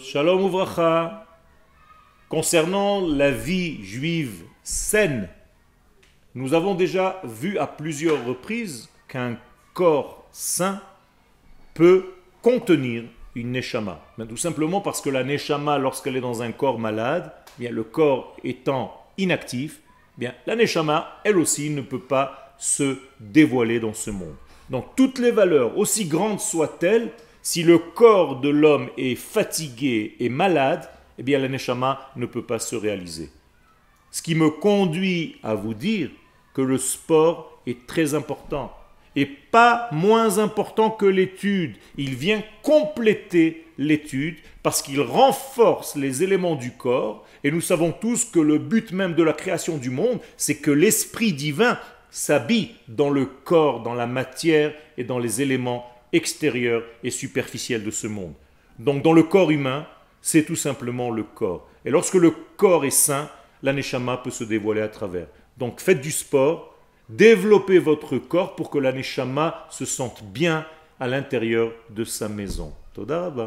Shalom Uvracha. Concernant la vie juive saine, nous avons déjà vu à plusieurs reprises qu'un corps sain peut contenir une neshama. tout simplement parce que la neshama, lorsqu'elle est dans un corps malade, eh bien le corps étant inactif, eh bien la neshama, elle aussi, ne peut pas se dévoiler dans ce monde. Donc toutes les valeurs, aussi grandes soient-elles, si le corps de l'homme est fatigué et malade, eh bien la neshama ne peut pas se réaliser. Ce qui me conduit à vous dire que le sport est très important et pas moins important que l'étude. Il vient compléter l'étude parce qu'il renforce les éléments du corps et nous savons tous que le but même de la création du monde, c'est que l'esprit divin s'habille dans le corps, dans la matière et dans les éléments extérieurs et superficiels de ce monde. Donc dans le corps humain, c'est tout simplement le corps. Et lorsque le corps est sain, l'aneshama peut se dévoiler à travers. Donc faites du sport, développez votre corps pour que l'aneshama se sente bien à l'intérieur de sa maison. Todaraba.